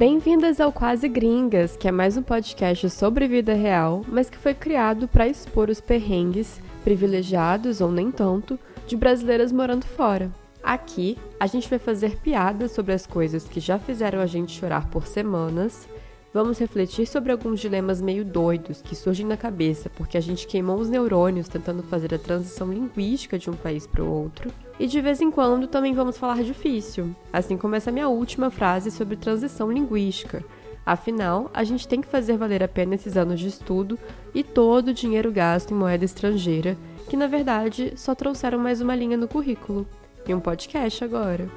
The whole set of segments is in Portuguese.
Bem-vindas ao Quase Gringas, que é mais um podcast sobre vida real, mas que foi criado para expor os perrengues, privilegiados ou nem tanto, de brasileiras morando fora. Aqui, a gente vai fazer piadas sobre as coisas que já fizeram a gente chorar por semanas. Vamos refletir sobre alguns dilemas meio doidos que surgem na cabeça porque a gente queimou os neurônios tentando fazer a transição linguística de um país para o outro. E de vez em quando também vamos falar difícil, assim como essa minha última frase sobre transição linguística. Afinal, a gente tem que fazer valer a pena esses anos de estudo e todo o dinheiro gasto em moeda estrangeira, que na verdade só trouxeram mais uma linha no currículo. E um podcast agora.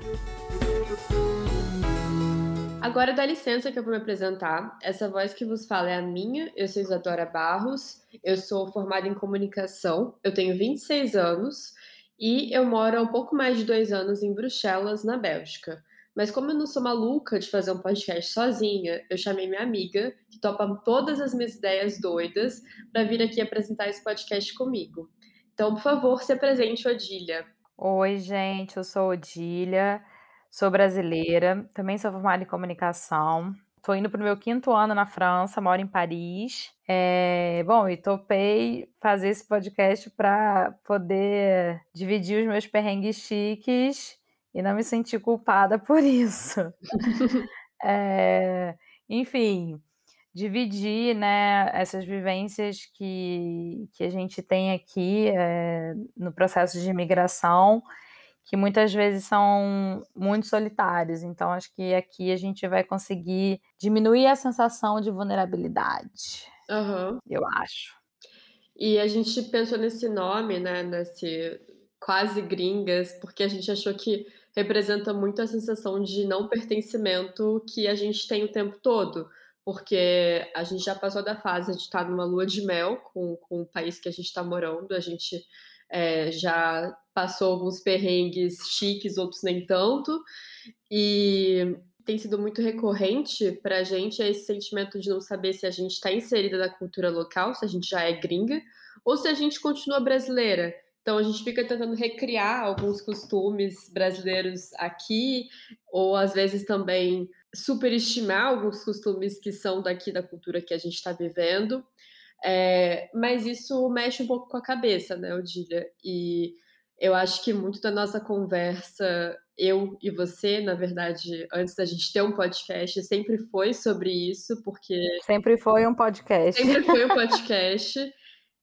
Agora dá licença que eu vou me apresentar. Essa voz que vos fala é a minha. Eu sou Isadora Barros. Eu sou formada em comunicação. Eu tenho 26 anos e eu moro há um pouco mais de dois anos em Bruxelas, na Bélgica. Mas como eu não sou maluca de fazer um podcast sozinha, eu chamei minha amiga, que topa todas as minhas ideias doidas, para vir aqui apresentar esse podcast comigo. Então, por favor, se apresente, Odília. Oi, gente, eu sou Odília, sou brasileira, também sou formada em comunicação. Estou indo para o meu quinto ano na França, moro em Paris. É, bom, e topei fazer esse podcast para poder dividir os meus perrengues chiques e não me sentir culpada por isso. é, enfim, dividir né, essas vivências que, que a gente tem aqui é, no processo de imigração que muitas vezes são muito solitários. Então, acho que aqui a gente vai conseguir diminuir a sensação de vulnerabilidade. Uhum. Eu acho. E a gente pensou nesse nome, né? Nesse quase gringas, porque a gente achou que representa muito a sensação de não pertencimento que a gente tem o tempo todo. Porque a gente já passou da fase de estar numa lua de mel com, com o país que a gente está morando, a gente é, já passou alguns perrengues chiques, outros nem tanto. E tem sido muito recorrente para a gente esse sentimento de não saber se a gente está inserida na cultura local, se a gente já é gringa, ou se a gente continua brasileira. Então a gente fica tentando recriar alguns costumes brasileiros aqui, ou às vezes também superestimar alguns costumes que são daqui da cultura que a gente está vivendo. É, mas isso mexe um pouco com a cabeça, né, Odília? E eu acho que muito da nossa conversa, eu e você, na verdade, antes da gente ter um podcast, sempre foi sobre isso, porque. Sempre foi um podcast. Sempre foi um podcast.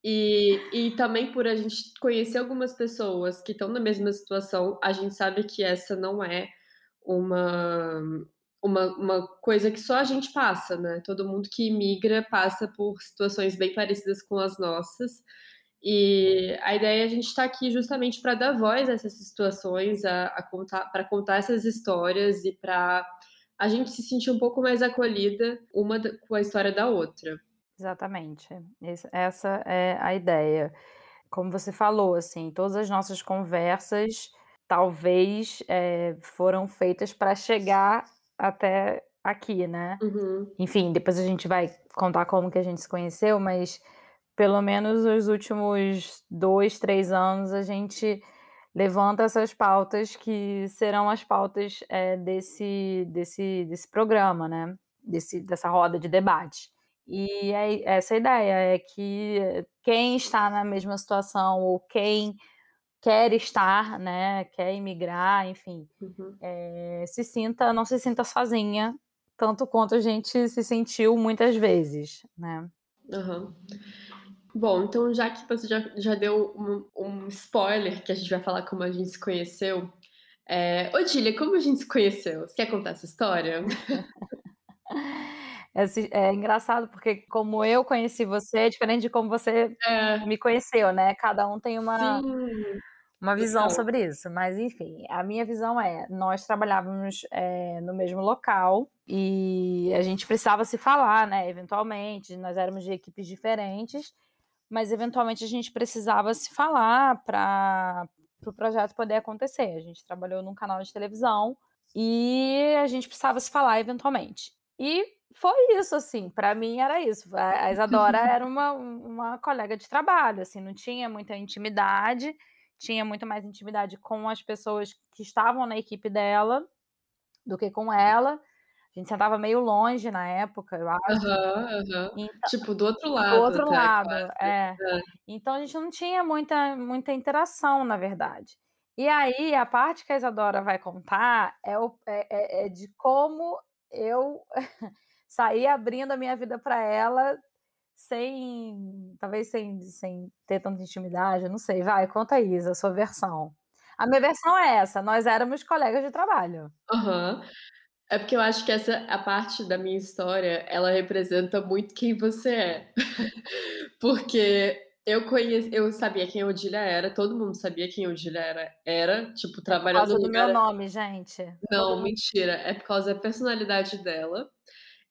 e, e também por a gente conhecer algumas pessoas que estão na mesma situação, a gente sabe que essa não é uma uma, uma coisa que só a gente passa, né? Todo mundo que imigra passa por situações bem parecidas com as nossas. E a ideia é a gente estar tá aqui justamente para dar voz a essas situações, a, a contar, para contar essas histórias e para a gente se sentir um pouco mais acolhida uma com a história da outra. Exatamente. Essa é a ideia. Como você falou, assim, todas as nossas conversas talvez é, foram feitas para chegar até aqui, né? Uhum. Enfim, depois a gente vai contar como que a gente se conheceu, mas pelo menos os últimos dois, três anos a gente levanta essas pautas que serão as pautas é, desse, desse, desse programa, né? Desse, dessa roda de debate. E é, essa ideia é que quem está na mesma situação ou quem quer estar, né, quer imigrar, enfim, uhum. é, se sinta, não se sinta sozinha, tanto quanto a gente se sentiu muitas vezes, né? Uhum. Bom, então já que você já, já deu um, um, spoiler que a gente vai falar como a gente se conheceu, é... Odília, como a gente se conheceu? Você quer contar essa história? É, é, engraçado porque como eu conheci você é diferente de como você é. me conheceu, né? Cada um tem uma, Sim uma visão então. sobre isso. Mas, enfim, a minha visão é: nós trabalhávamos é, no mesmo local e a gente precisava se falar, né? Eventualmente, nós éramos de equipes diferentes, mas eventualmente a gente precisava se falar para o pro projeto poder acontecer. A gente trabalhou num canal de televisão e a gente precisava se falar eventualmente. E foi isso, assim, para mim era isso. A Isadora era uma, uma colega de trabalho, assim, não tinha muita intimidade tinha muito mais intimidade com as pessoas que estavam na equipe dela do que com ela. A gente sentava meio longe na época, eu acho. Aham, aham. Então Tipo, do outro do lado outro até lado, é. É. Então a gente não tinha muita muita interação, na verdade. E aí, a parte que a Isadora vai contar é o é é é de como eu saí abrindo a minha vida pra ela, sem talvez sem sem ter tanta intimidade, não sei. Vai, conta aí, Isa, a sua versão. A minha versão é essa, nós éramos colegas de trabalho. Aham. É porque eu acho que essa a parte da minha história, ela representa muito quem você é. Porque eu conheci eu sabia quem a Odília era, todo mundo sabia quem a Odília era era, tipo, É por trabalhando causa no do meu lugar nome, gente. Não, mentira, é por causa da personalidade dela.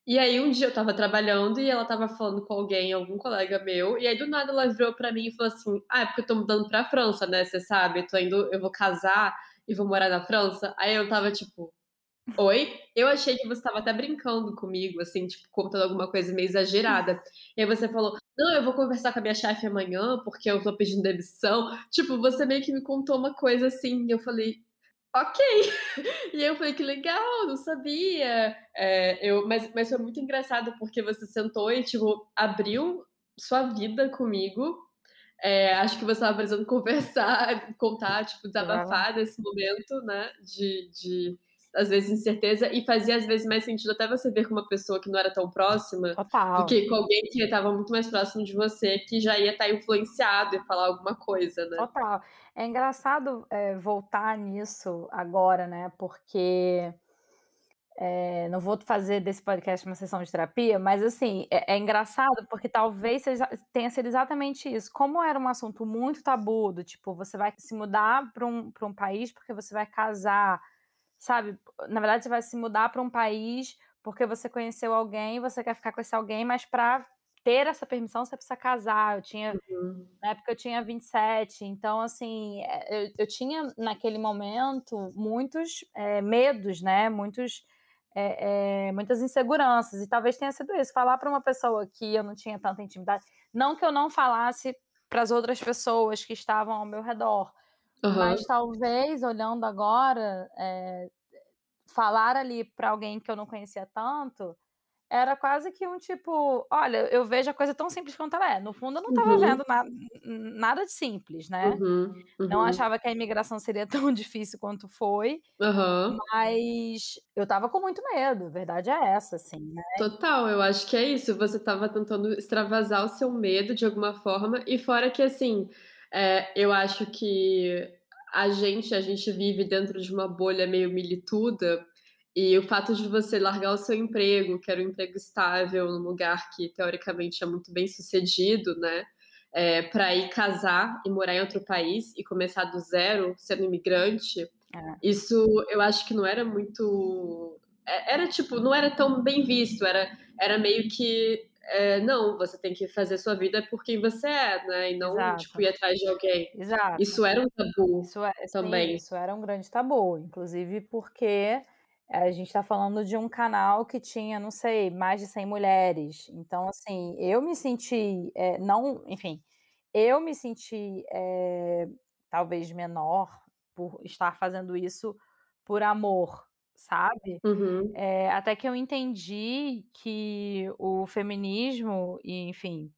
E aí um dia eu estava trabalhando e ela estava falando com alguém, algum colega meu, e aí do nada ela virou pra mim e falou assim: "Ah, é porque eu tô mudando pra França, né, você sabe, tô indo eu vou casar e vou morar na França". Aí eu estava tipo: "Oi?". Eu achei que você estava até brincando comigo, assim, tipo, contando alguma coisa meio exagerada. E aí você falou: "Não, eu vou conversar com a minha chefe amanhã, porque eu tô pedindo demissão". Tipo, você meio que me contou uma coisa assim, e eu falei: "Ok". E eu falei: "Que legal, não sabia". Eh, eu mas mas foi muito engraçado, porque você sentou e, tipo, abriu sua vida comigo. Eh, acho que você estava precisando conversar, contar, tipo, desabafar nesse momento, né, de de às vezes incerteza, e fazia às vezes mais sentido até você ver com uma pessoa que não era tão próxima, do Total. que com alguém que estava muito mais próximo de você, que já ia estar influenciado e falar alguma coisa, né. Total. É engraçado, eh, voltar nisso agora, né, porque, eh, não vou fazer desse podcast uma sessão de terapia, mas assim, é é engraçado, porque talvez seja tenha sido exatamente isso. Como era um assunto muito tabu, do tipo, você vai se mudar pra um pra um país, porque você vai casar, sabe. Na verdade, você vai se mudar pra um país, porque você conheceu alguém você quer ficar com esse alguém, mas pra ter essa permissão você precisa casar. Eu tinha Uhum. na época eu tinha 27, então assim, eh, eu eu tinha naquele momento muitos, eh, medos, né, muitos, eh eh, muitas inseguranças, e talvez tenha sido isso, falar pra uma pessoa que eu não tinha tanta intimidade não que eu não falasse para as outras pessoas que estavam ao meu redor, mas Aham. talvez olhando agora, eh, falar ali pra alguém que eu não conhecia tanto, era quase que um tipo: "Olha, eu vejo a coisa tão simples quanto ela é". No fundo eu não estava Uhum. vendo na nada de simples, né. Uhum, Não uhum. achava que a imigração seria tão difícil quanto foi, mas eu estava com muito medo, a verdade é essa, assim, né. Total, eu acho que é isso, você estava tentando extravasar o seu medo de alguma forma, e fora que assim, eh, eu acho que a gente a gente vive dentro de uma bolha meio milituda, e o fato de você largar o seu emprego, que era um emprego estável num lugar que teoricamente é muito bem-sucedido, né, eh, pra ir casar e morar em outro país e começar do zero sendo imigrante, É. isso eu acho que não era muito e era tipo, não era tão bem visto, era era meio que, eh, "Não, você tem que fazer sua vida por quem você é, né, e não, tipo, ir atrás de alguém". Exato. Isso era um tabu Isso é sim, também. isso era um grande tabu, inclusive porque a gente tá falando de um canal que tinha, não sei, mais de 100 mulheres. Então assim, eu me senti, eh, não enfim, eu me senti, eh, talvez menor por estar fazendo isso por amor, sabe. Uhum. Eh, até que eu entendi que o feminismo e enfim,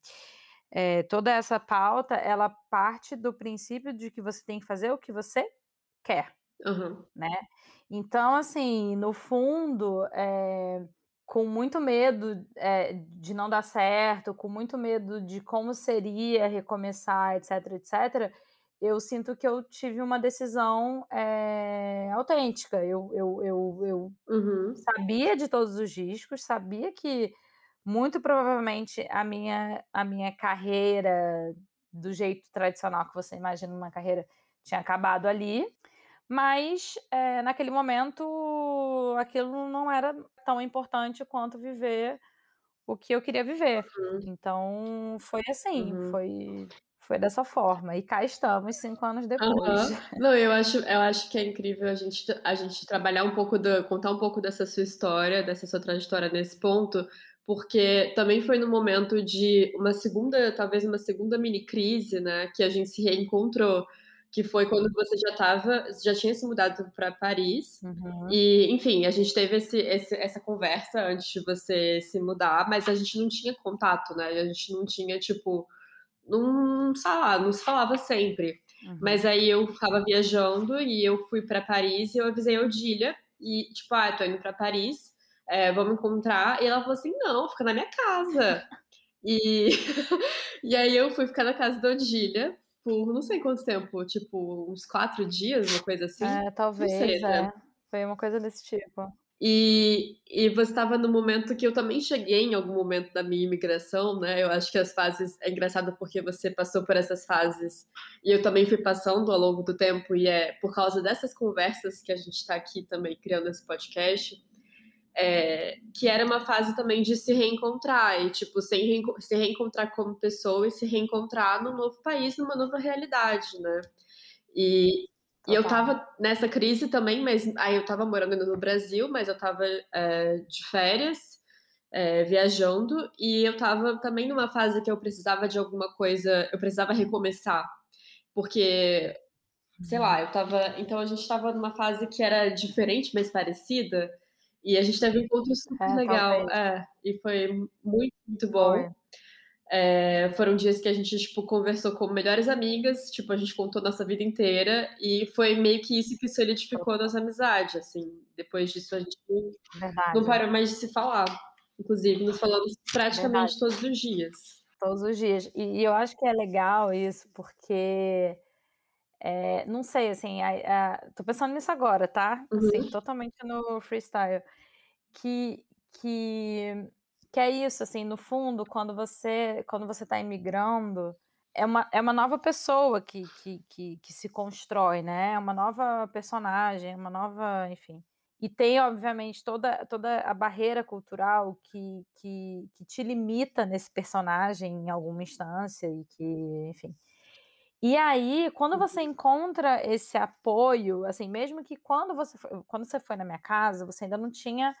eh, toda essa pauta, ela parte do princípio de que você tem que fazer o que você quer, Aham. né. Então assim, no fundo, eh, com muito medo, de não dar certo, com muito medo de como seria recomeçar, etcétera, etcétera, eu sinto que eu tive uma decisão, eh, autêntica. Eu eu eu eu Uhum. sabia de todos os riscos, sabia que muito provavelmente a minha a minha carreira, do jeito tradicional que você imagina uma carreira, tinha acabado ali, mas, eh, naquele momento aquilo não era tão importante quanto viver o que eu queria viver. Uhum. Então foi assim, Uhum. foi foi dessa forma, e cá estamos 5 anos depois. Aham. Não, eu acho eu acho que é incrível a gente a gente trabalhar um pouco da contar um pouco dessa sua história, dessa sua trajetória nesse ponto, porque também foi no momento de uma segunda talvez uma segunda mini crise, né, que a gente se reencontrou. que foi quando você já estava já tinha se mudado pra Paris, Uhum. e, enfim, a gente teve esse esse essa conversa antes de você se mudar, mas a gente não tinha contato, né, a gente não tinha, tipo, não sei lá, não se falava sempre. Uhum. Mas aí eu estava viajando e eu fui pra Paris e eu avisei a Odília, e tipo: "Ah, tô indo pra Paris, eh, vamos encontrar", e ela falou assim: "Não, fica na minha casa". E e aí eu fui ficar na casa da Odília por não sei quanto tempo, tipo, uns 4 dias, uma coisa assim? É, Não sei talvez, até. é. Foi uma coisa desse tipo. E e você estava no momento que eu também cheguei em algum momento da minha imigração, né, eu acho que as fases é engraçado porque você passou por essas fases, e eu também fui passando ao longo do tempo, e é por causa dessas conversas que a gente tá aqui também criando esse podcast, eh, que era uma fase também de se reencontrar e, tipo, se reenco se reencontrar como pessoa e se reencontrar num novo país, numa nova realidade, né. E e eu estava nessa crise também, mas aí eu estava morando no Brasil, mas eu estava, eh, de férias, eh, viajando, e eu estava também numa fase que eu precisava de alguma coisa eu precisava recomeçar, porque, sei lá, eu estava então a gente estava numa fase que era diferente, mas parecida, e a gente teve um encontro super É, legal. É, e foi muito, muito bom. Eh, foram dias que a gente, tipo, conversou como melhores amigas, tipo, a gente contou nossa vida inteira, e foi meio que isso que solidificou nossa amizade, assim, depois disso a gente não Verdade. parou mais de se falar, inclusive nos falamos Verdade. praticamente todos os dias. Todos os dias. E e eu acho que é legal isso, porque, eh, não sei, assim, a a tô pensando nisso agora, tá, assim, Uhum. totalmente no freestyle, que que que é isso, assim, no fundo, quando você quando você tá imigrando, é uma é uma nova pessoa que que que que se constrói, né, é uma nova personagem, uma nova enfim. E tem, obviamente, toda toda a barreira cultural que que que te limita nesse personagem em alguma instância e que, enfim. E aí, quando você Uhum. encontra esse apoio, assim, mesmo que quando você fo quando você foi na minha casa, você ainda não tinha,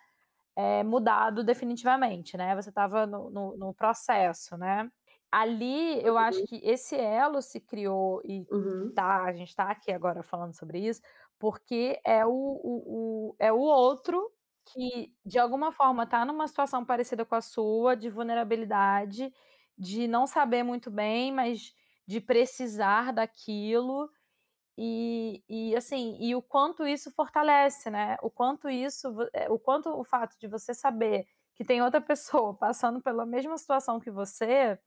eh, mudado definitivamente, né, você estava no no no processo, né. Ali, eu acho Uhum. que esse elo se criou e Uhum. tá a gente tá aqui agora falando sobre isso, porque é o o o é o outro que, de alguma forma, tá numa situação parecida com a sua, de vulnerabilidade, de não saber muito bem, mas de precisar daquilo, e e, assim, e o quanto isso fortalece, né, o quanto isso eh, o quanto o fato de você saber que tem outra pessoa passando pela mesma situação que você,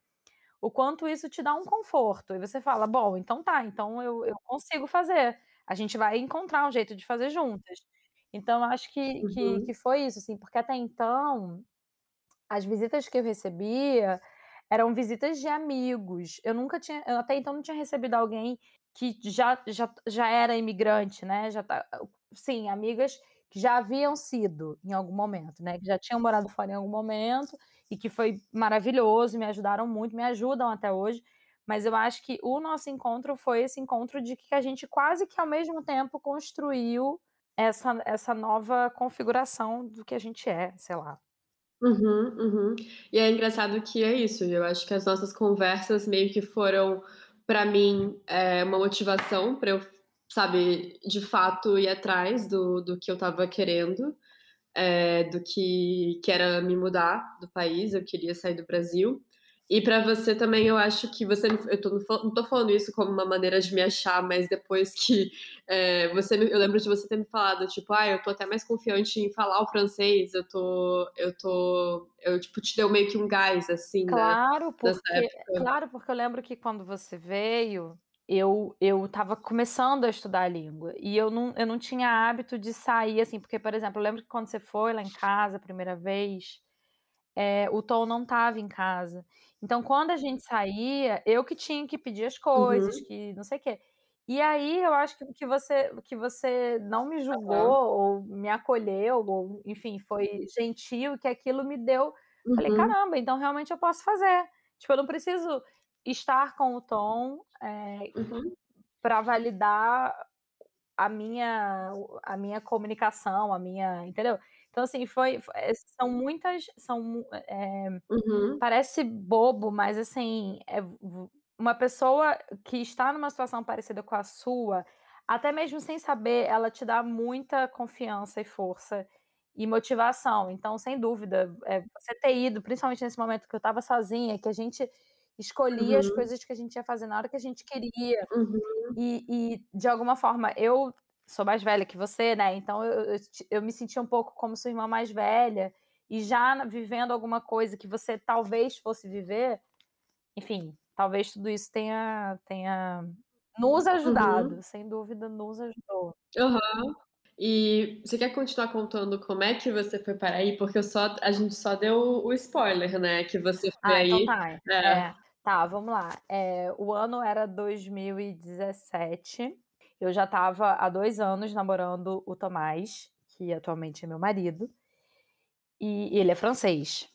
o quanto isso te dá um conforto, e você fala: "Bom, então tá, então eu eu consigo fazer, a gente vai encontrar um jeito de fazer juntas". Então eu acho que que que Uhum. foi isso, assim, porque até então, as visitas que eu recebia, eram visitas de amigos, eu nunca tinha eu até então não tinha recebido alguém que já já já era imigrante, né, já tá sim, amigas que já haviam sido em algum momento, né, que já tinham morado fora em algum momento, e que foi maravilhoso, me ajudaram muito, me ajudam até hoje, mas eu acho que o nosso encontro foi esse encontro de que a gente quase que ao mesmo tempo construiu essa essa nova configuração do que a gente é, sei lá. Uhum, uhum. E é engraçado que é isso, eu acho que as nossas conversas meio que foram, pra mim, eh, uma motivação pra eu, sabe, de fato ir atrás do do que eu estava querendo, eh, do que que era me mudar do país, eu queria sair do Brasil. E pra você também eu acho que você eu tô não tô falando isso como uma maneira de me achar, mas depois que, eh, você eu lembro de você ter me falado, tipo: "Ai, eu tô até mais confiante em falar o francês, eu tô eu tô" eu tipo, te deu meio que um gás, assim, né, Claro, nessa porque claro, porque eu lembro que quando você veio, eu eu estava começando a estudar a língua, e eu não eu não tinha hábito de sair, assim, porque, por exemplo, eu lembro que quando você foi lá em casa a primeira vez, eh, o Tom não estava em casa. Então quando a gente saía, eu que tinha que pedir as coisas, Uhum. que não sei quê. E aí eu acho que que você que você não me julgou Aham. ou me acolheu ou, enfim, foi gentil, que aquilo me deu falei: Uhum. "Caramba, então realmente eu posso fazer". Tipo, eu não preciso estar com o Tom, eh, Uhum. pra validar a minha a minha comunicação, a minha entendeu? Então, assim, foi fo eh, são muitas são eh, Uhum. parece bobo, mas, assim, é uma pessoa que está numa situação parecida com a sua, até mesmo sem saber, ela te dá muita confiança e força e motivação. Então, sem dúvida, eh, você ter ido, principalmente nesse momento que eu estava sozinha, que a gente escolhia as Uhum. coisas que a gente ia fazer na hora que a gente queria. Uhum. E e de alguma forma eu sou mais velha que você, né, então eu eu eu me sentia um pouco como sua irmã mais velha, e já vivendo alguma coisa que você talvez fosse viver, enfim, talvez tudo isso tenha tenha nos ajudado, Uhum. sem dúvida nos ajudou. Aham. E você quer continuar contando como é que você foi parar aí? Porque eu só a gente só deu o spoiler, né, que você foi Ah, então aí tá. é. É, tá, vamos lá. Eh, o ano era 2017, eu já estava há 2 anos namorando o Tomás, que atualmente é meu marido, e ele é francês.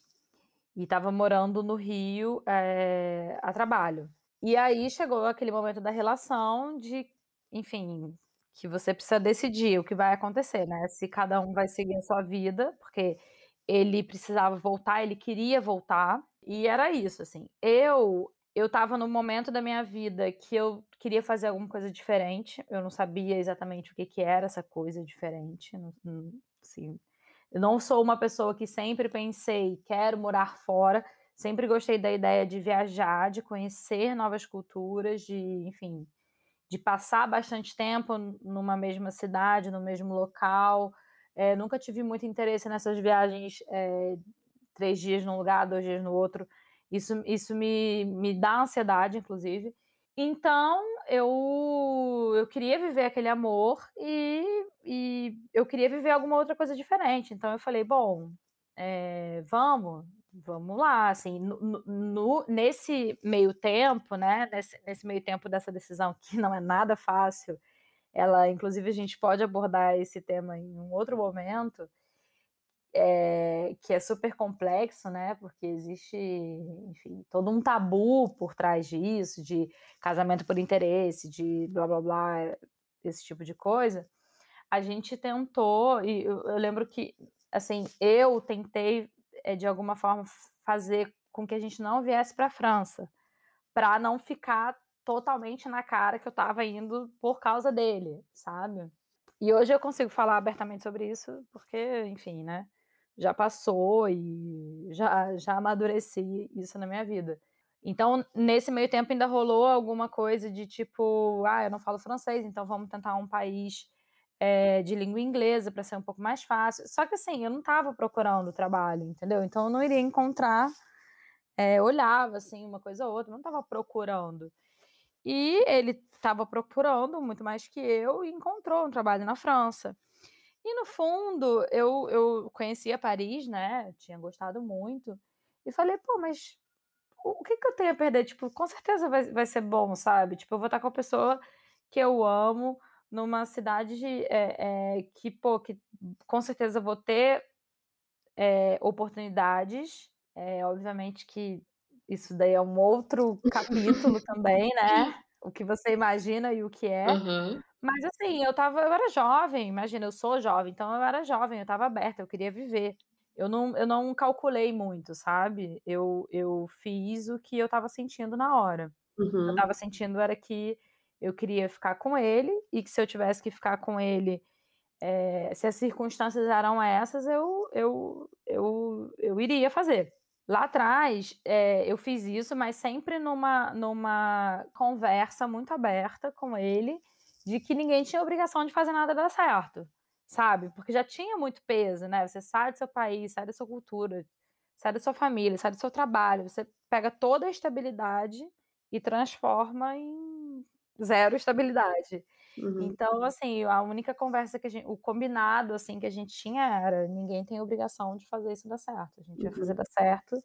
E estava morando no Rio, eh, a trabalho. E aí chegou aquele momento da relação de, enfim, que você precisa decidir o que vai acontecer, né, se cada um vai seguir a sua vida, porque ele precisava voltar, ele queria voltar, e era isso, assim. Eu eu estava num momento da minha vida que eu queria fazer alguma coisa diferente, eu não sabia exatamente o que que era essa coisa diferente, não não assim, eu não sou uma pessoa que sempre pensei: "Quero morar fora", sempre gostei da ideia de viajar, de conhecer novas culturas, de, enfim, de passar bastante tempo numa mesma cidade, no mesmo local, eh, nunca tive muito interesse nessas viagens, eh, 3 dias num lugar, 2 dias no outro, isso isso me me dá ansiedade, inclusive. Então eu eu queria viver aquele amor e e eu queria viver alguma outra coisa diferente, então eu falei: "Bom, eh, vamos, vamos lá", assim, no no nesse meio tempo, né, nesse nesse meio tempo dessa decisão que não é nada fácil, ela inclusive a gente pode abordar esse tema em um outro momento, eh, que é super complexo, né, porque existe, enfim, todo um tabu por trás disso, de casamento por interesse, de blá-blá-blá, esse tipo de coisa. A gente tentou e eu eu lembro que, assim, eu tentei, eh, de alguma forma fazer com que a gente não viesse pra França, pra não ficar totalmente na cara que eu estava indo por causa dele, sabe. E hoje eu consigo falar abertamente sobre isso, porque, enfim, né, já passou e já já amadureci isso na minha vida. Então, nesse meio tempo ainda rolou alguma coisa de tipo: "Ah, eu não falo francês, então vamos tentar um país, eh, de língua inglesa pra ser um pouco mais fácil", só que assim, eu não estava procurando trabalho, entendeu. Então eu não iria encontrar, eh, olhava, assim, uma coisa ou outra, não estava procurando. E ele estava procurando muito mais que eu e encontrou um trabalho na França. E no fundo eu eu conhecia Paris, né, tinha gostado muito, e falei: "Pô, mas o que que eu tenho a perder?", tipo, com certeza vai vai ser bom, sabe, tipo, eu vou estar com a pessoa que eu amo, numa cidade, eh eh, que, pô, que com certeza vou ter, eh, oportunidades, eh, obviamente que isso daí é um outro capítulo também, né, o que você imagina e o que é. Aham. Mas assim, eu estava eu era jovem, imagina, eu sou jovem, então eu era jovem, eu estava aberta, eu queria viver. Eu não eu não calculei muito, sabe, eu eu fiz o que eu estava sentindo na hora. O que eu Uhum. estava sentindo era que eu queria ficar com ele e que se eu tivesse que ficar com ele, eh, se as circunstâncias eram essas, eu eu eu eu iria fazer. Lá atrás, eh, eu fiz isso, mas sempre numa numa conversa muito aberta com ele, de que ninguém tinha obrigação de fazer nada dar certo, sabe, porque já tinha muito peso, né, você sai do seu país, sai da sua cultura, sai da sua família, sai do seu trabalho, você pega toda a estabilidade e transforma em 0 estabilidade. Uhum. Então, assim, a única conversa que a gen o combinado, assim, que a gente tinha era: "Ninguém tem obrigação de fazer isso dar certo, a gente vai fazer Uhum. dar certo,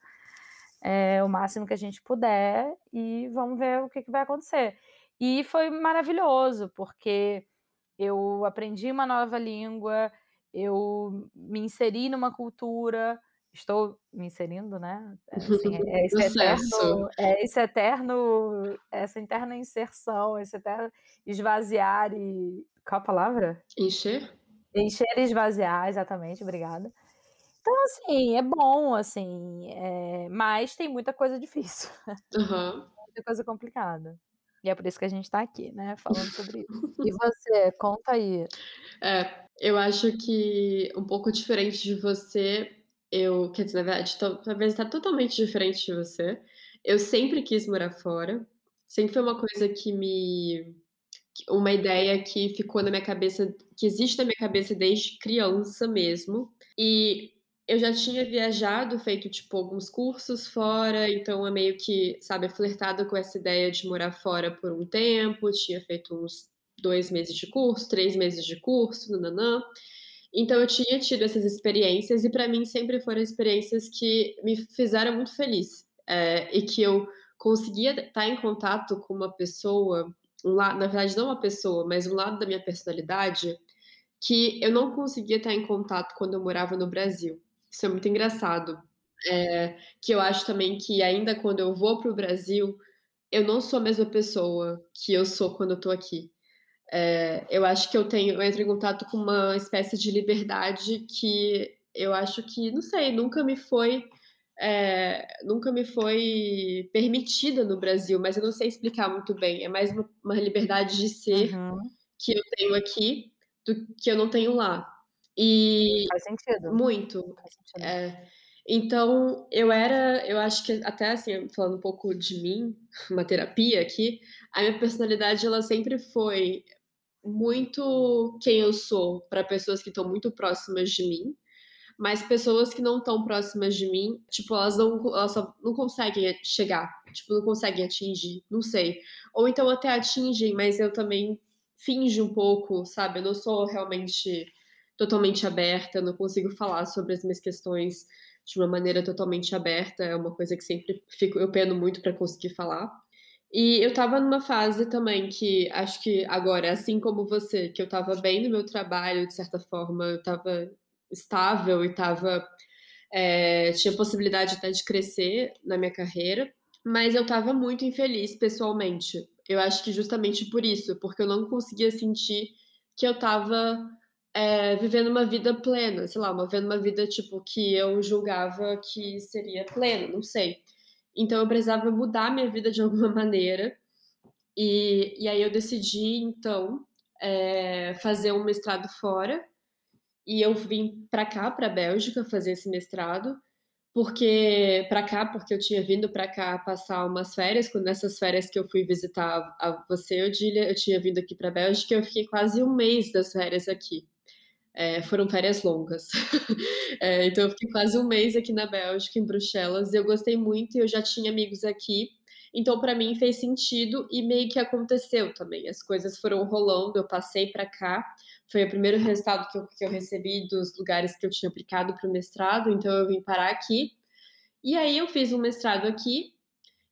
eh, o máximo que a gente puder e vamos ver o que que vai acontecer". E foi maravilhoso, porque eu aprendi uma nova língua, eu me inseri numa cultura, estou me inserindo, né, eh, assim, é esse eterno é esse eterno essa eterna inserção, esse eterno esvaziar e qual a palavra? Encher? Encher e esvaziar, exatamente, obrigada. Então, assim, é bom, assim, eh, mas tem muita coisa difícil. Aham. muita coisa complicada. E é por isso que a gente tá aqui, né, falando sobre isso. E você, conta aí. É, eu acho que um pouco diferente de você, eu quer dizer, na verdade, to talvez tá totalmente diferente de você. Eu sempre quis morar fora, sempre foi uma coisa que me uma ideia que ficou na minha cabeça, que existe na minha cabeça desde criança mesmo. E eu já tinha viajado, feito, tipo, alguns cursos fora, então é meio que, sabe, flertado com essa ideia de morar fora por um tempo, tinha feito uns 2 meses de curso, 3 meses de curso, nã-nã-nã. Então eu tinha tido essas experiências e para mim sempre foram experiências que me fizeram muito feliz, eh, e que eu conseguia estar em contato com uma pessoa, um la na verdade não uma pessoa, mas um lado da minha personalidade, que eu não conseguia estar em contato quando eu morava no Brasil. Isso é muito engraçado. Eh, que eu acho também que ainda quando eu vou para o Brasil, eu não sou a mesma pessoa que eu sou quando eu tô aqui. Eh, eu acho que eu tenho eu entro em contato com uma espécie de liberdade que eu acho que, não sei, nunca me foi, eh, nunca me foi permitida no Brasil, mas eu não sei explicar muito bem. É mais uma uma liberdade de ser Uhum. que eu tenho aqui, do que eu não tenho lá. E Faz sentido. muito. Faz sentido. É. Então eu era eu acho que até, assim, falando um pouco de mim, uma terapia aqui, a minha personalidade ela sempre foi muito quem eu sou pra pessoas que estão muito próximas de mim, mas pessoas que não estão próximas de mim, tipo, elas não elas não conseguem chegar, tipo, não conseguem atingir, não sei. Ou então até atingem, mas eu também finjo um pouco, sabe, eu não sou realmente totalmente aberta, eu não consigo falar sobre as minhas questões de uma maneira totalmente aberta, é uma coisa que sempre fico eu peno muito pra conseguir falar. E eu estava numa fase também que acho que agora, assim como você, que eu estava bem no meu trabalho, de certa forma, eu estava estável e estava, eh, tinha possibilidade até de crescer na minha carreira, mas eu estava muito infeliz pessoalmente. Eu acho que justamente por isso, porque eu não conseguia sentir que eu estava, eh, vivendo uma vida plena, sei lá, uma vivendo uma vida, tipo, que eu julgava que seria plena, não sei. Então eu precisava mudar a minha vida de alguma maneira, e e aí eu decidi então, eh, fazer um mestrado fora, e eu vim pra cá, pra Bélgica, fazer esse mestrado, porque pra cá, porque eu tinha vindo pra cá passar umas férias, quando nessas férias que eu fui visitar a você, Odília, eu tinha vindo aqui pra Bélgica e eu fiquei quase 1 mês das férias aqui. Eh, foram férias longas. Eh, então eu fiquei quase 1 mês aqui na Bélgica, em Bruxelas, e eu gostei muito e eu já tinha amigos aqui, então pra mim fez sentido e meio que aconteceu também, as coisas foram rolando, eu passei pra cá, foi o primeiro resultado que eu que eu recebi dos lugares que eu tinha aplicado para o mestrado, então eu vim parar aqui. E aí eu fiz um mestrado aqui,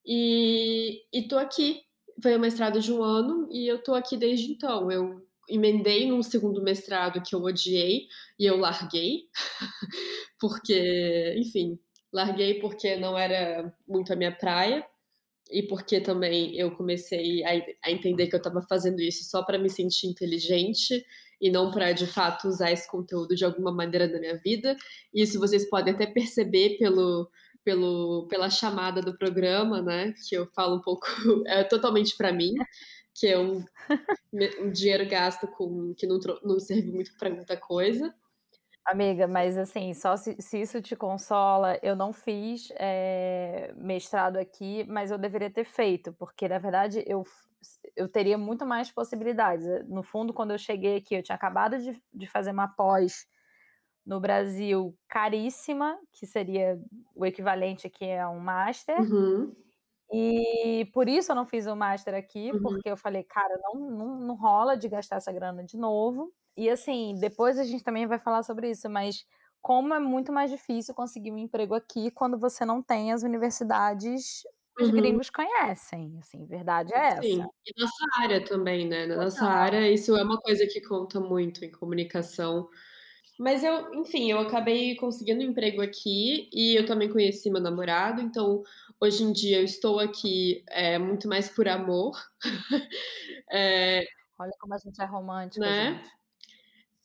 e e tô aqui. Foi um mestrado de 1 ano e eu tô aqui desde então. Eu emendei num 2º mestrado que eu odiei e eu larguei, porque, enfim, larguei porque não era muito a minha praia, e porque também eu comecei a a entender que eu estava fazendo isso só pra me sentir inteligente, e não pra de fato usar esse conteúdo de alguma maneira na minha vida. Isso vocês podem até perceber pelo pelo pela chamada do programa, né, que eu falo um pouco é totalmente pra mim, que é um um dinheiro gasto com que não não serve muito pra muita coisa. Amiga, mas assim, só se se isso te consola, eu não fiz, eh, mestrado aqui, mas eu deveria ter feito, porque na verdade eu eu teria muito mais possibilidades. No fundo, quando eu cheguei aqui, eu tinha acabado de de fazer uma pós no Brasil caríssima, que seria o equivalente aqui a um master, Uhum. E por isso eu não fiz o master aqui, Uhum. porque eu falei: "Cara, não não não rola de gastar essa grana de novo". E assim, depois a gente também vai falar sobre isso, mas como é muito mais difícil conseguir um emprego aqui quando você não tem as universidades que os Uhum. gringos conhecem, assim, verdade é essa. Sim, e nossa área também, né, na nossa área isso é uma coisa que conta muito em comunicação. Mas eu, enfim, eu acabei conseguindo um emprego aqui, e eu também conheci meu namorado, então hoje em dia eu estou aqui, eh, muito mais por amor. Eh Olha como a gente é romântica, Né. gente.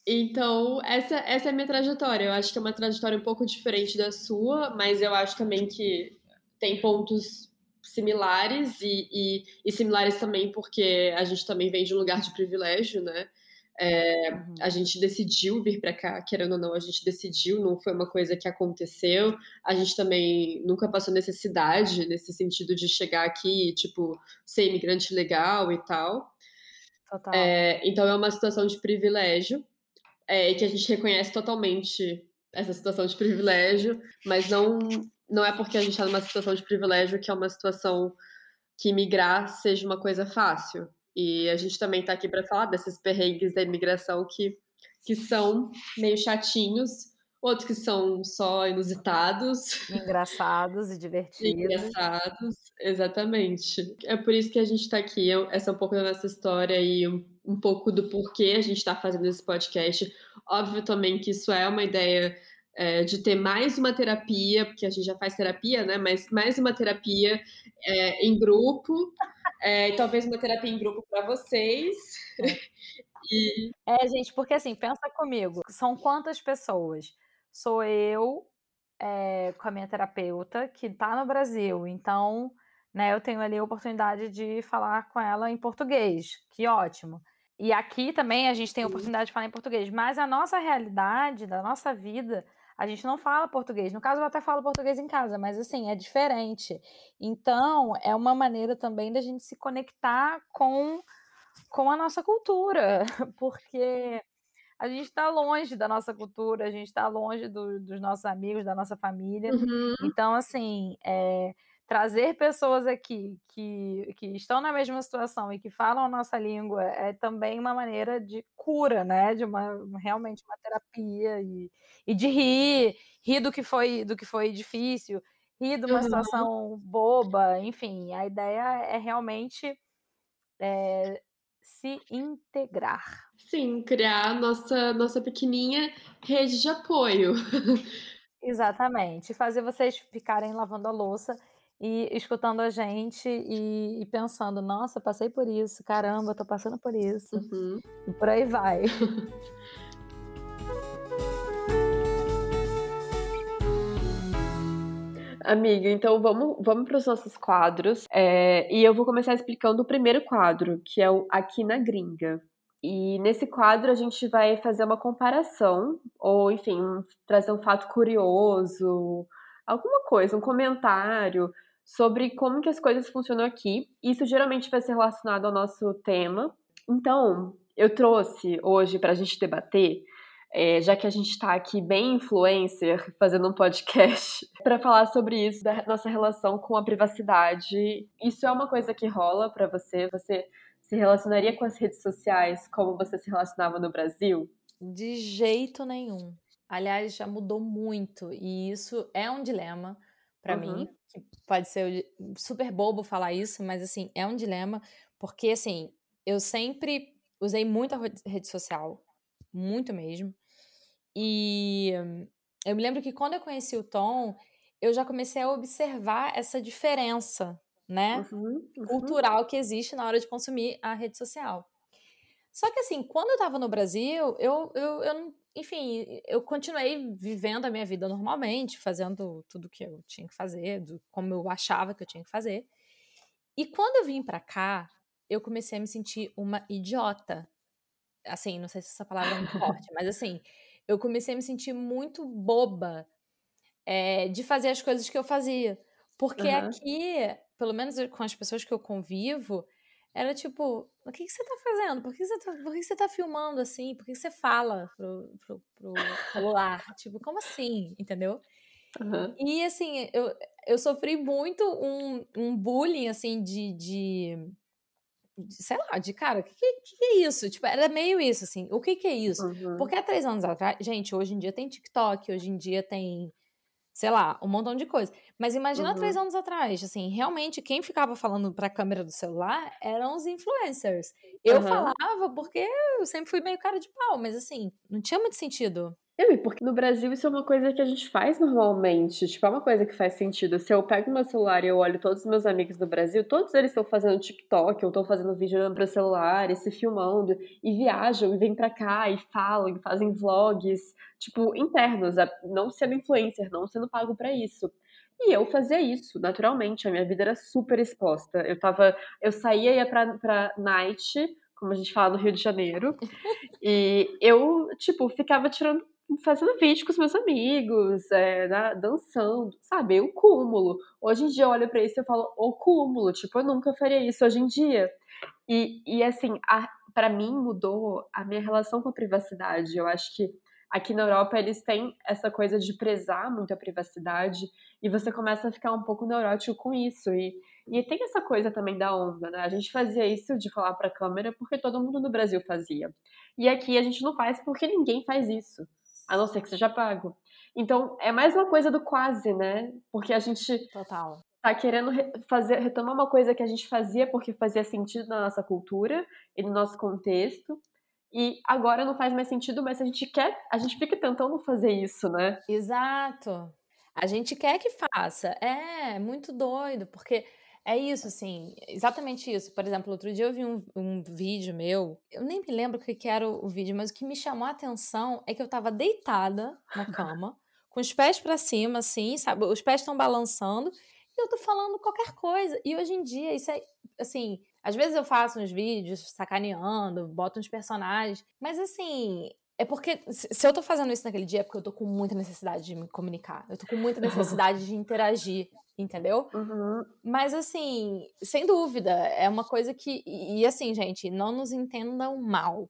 Então essa essa é a minha trajetória, eu acho que é uma trajetória um pouco diferente da sua, mas eu acho também que tem pontos similares e, e, e, similares também porque a gente também vem de um lugar de privilégio, né? É, uhum. A gente decidiu vir para cá, querendo ou não, a gente decidiu, não foi uma coisa que aconteceu. A gente também nunca passou necessidade nesse sentido de chegar aqui, tipo, ser imigrante legal e tal. Total. É, então é uma situação de privilégio é, que a gente reconhece totalmente essa situação de privilégio, mas não não é porque a gente está numa situação de privilégio que é uma situação que migrar seja uma coisa fácil. E a gente também está aqui para falar desses perrengues da imigração que, que são meio chatinhos, outros que são só inusitados. Engraçados e divertidos. Engraçados, exatamente. É por isso que a gente está aqui. Essa é um pouco da nossa história e um, um pouco do porquê a gente está fazendo esse podcast. Óbvio também que isso é uma ideia é, de ter mais uma terapia, porque a gente já faz terapia, né? Mas mais uma terapia é, em grupo, é, talvez uma terapia em grupo para vocês. e... É, gente, porque assim, pensa comigo, são quantas pessoas? Sou eu é, com a minha terapeuta, que está no Brasil, então né, eu tenho ali a oportunidade de falar com ela em português, que ótimo. E aqui também a gente tem a oportunidade de falar em português, mas a nossa realidade, da nossa vida, a gente não fala português. No caso, eu até falo português em casa, mas assim, é diferente. Então, é uma maneira também da gente se conectar com, com a nossa cultura, porque a gente está longe da nossa cultura, a gente está longe do, dos nossos amigos, da nossa família. Uhum. Então, assim, é, trazer pessoas aqui que, que estão na mesma situação e que falam a nossa língua é também uma maneira de cura, né? De uma realmente uma terapia e, e de rir, rir do que foi do que foi difícil, rir de uma uhum. situação boba, enfim, a ideia é realmente é, se integrar. Sim, criar nossa nossa pequenininha rede de apoio. Exatamente, fazer vocês ficarem lavando a louça e escutando a gente e, e, pensando, nossa, passei por isso, caramba, tô passando por isso. Uhum. E por aí vai. Amiga, então vamos, vamos para os nossos quadros. É, e eu vou começar explicando o primeiro quadro, que é o Aqui na Gringa. E nesse quadro a gente vai fazer uma comparação, ou enfim, trazer um fato curioso, alguma coisa, um comentário sobre como que as coisas funcionam aqui. Isso geralmente vai ser relacionado ao nosso tema. Então, eu trouxe hoje para a gente debater, é, já que a gente está aqui bem influencer, fazendo um podcast, para falar sobre isso, da nossa relação com a privacidade. Isso é uma coisa que rola para você? Você se relacionaria com as redes sociais como você se relacionava no Brasil? De jeito nenhum. Aliás, já mudou muito e isso é um dilema para uhum. mim, que pode ser super bobo falar isso, mas assim, é um dilema, porque assim, eu sempre usei muita rede social, muito mesmo. E eu me lembro que quando eu conheci o Tom, eu já comecei a observar essa diferença, né, uhum, uhum. cultural que existe na hora de consumir a rede social. Só que assim, quando eu tava no Brasil, eu, eu, eu não enfim, eu continuei vivendo a minha vida normalmente, fazendo tudo que eu tinha que fazer, do, como eu achava que eu tinha que fazer. E quando eu vim para cá, eu comecei a me sentir uma idiota. Assim, não sei se essa palavra é muito forte, mas assim, eu comecei a me sentir muito boba é, de fazer as coisas que eu fazia. Porque uhum. aqui, pelo menos com as pessoas que eu convivo, era tipo, o que, que você tá fazendo? Por que você tá, por que você tá filmando assim? Por que você fala pro, pro, pro celular? tipo, como assim? Entendeu? Uhum. E assim, eu, eu sofri muito um, um bullying, assim, de, de, de sei lá, de cara, o que, que, que, é isso? Tipo, era meio isso, assim, o que, que é isso? Uhum. Porque há três anos atrás, gente, hoje em dia tem TikTok, hoje em dia tem sei lá, um montão de coisa. Mas imagina uhum. três anos atrás, assim, realmente quem ficava falando pra câmera do celular eram os influencers. Eu uhum. falava porque eu sempre fui meio cara de pau, mas assim, não tinha muito sentido. Eu, porque no Brasil isso é uma coisa que a gente faz normalmente, tipo, é uma coisa que faz sentido. Se eu pego meu celular e eu olho todos os meus amigos do Brasil, todos eles estão fazendo TikTok, ou estão fazendo vídeo pro celular, e se filmando, e viajam, e vêm pra cá, e falam, e fazem vlogs, tipo, internos, não sendo influencer, não sendo pago para isso. E eu fazia isso, naturalmente, a minha vida era super exposta. Eu tava, eu saía ia pra, pra night, como a gente fala no Rio de Janeiro, e eu, tipo, ficava tirando, fazendo vídeo com os meus amigos, é, dançando, sabe? O cúmulo. Hoje em dia eu olho pra isso e falo, o cúmulo, tipo, eu nunca faria isso hoje em dia. E, e assim, para mim mudou a minha relação com a privacidade. Eu acho que aqui na Europa eles têm essa coisa de prezar muito a privacidade e você começa a ficar um pouco neurótico com isso. E, e tem essa coisa também da onda, né? A gente fazia isso de falar para a câmera porque todo mundo no Brasil fazia. E aqui a gente não faz porque ninguém faz isso, a não ser que seja pago. Então é mais uma coisa do quase, né? Porque a gente Total tá querendo fazer, retomar uma coisa que a gente fazia porque fazia sentido na nossa cultura e no nosso contexto. E agora não faz mais sentido, mas a gente quer, a gente fica tentando fazer isso, né? Exato. A gente quer que faça. É, muito doido, porque é isso, assim, exatamente isso. Por exemplo, outro dia eu vi um, um vídeo meu, eu nem me lembro o que, que era o, o vídeo, mas o que me chamou a atenção é que eu tava deitada na cama, com os pés para cima, assim, sabe? Os pés estão balançando, eu tô falando qualquer coisa. E hoje em dia, isso é, assim, às vezes eu faço uns vídeos sacaneando, boto uns personagens, mas assim, é porque se eu tô fazendo isso naquele dia é porque eu tô com muita necessidade de me comunicar. Eu tô com muita necessidade de interagir, entendeu? Uhum. Mas assim, sem dúvida, é uma coisa que. E assim, gente, não nos entendam mal.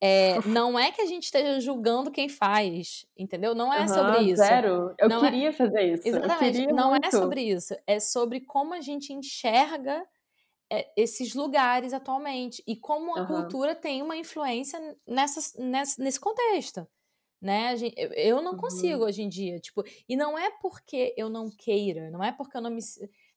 É, não é que a gente esteja julgando quem faz, entendeu? Não é uhum, sobre isso. Zero. Eu não é queria é... fazer isso. Exatamente. não muito. é sobre isso. É sobre como a gente enxerga é, esses lugares atualmente e como a uhum. cultura tem uma influência nessa, nessa, nesse contexto. Né? Eu não consigo uhum. hoje em dia, tipo, e não é porque eu não queira, não é porque eu não me.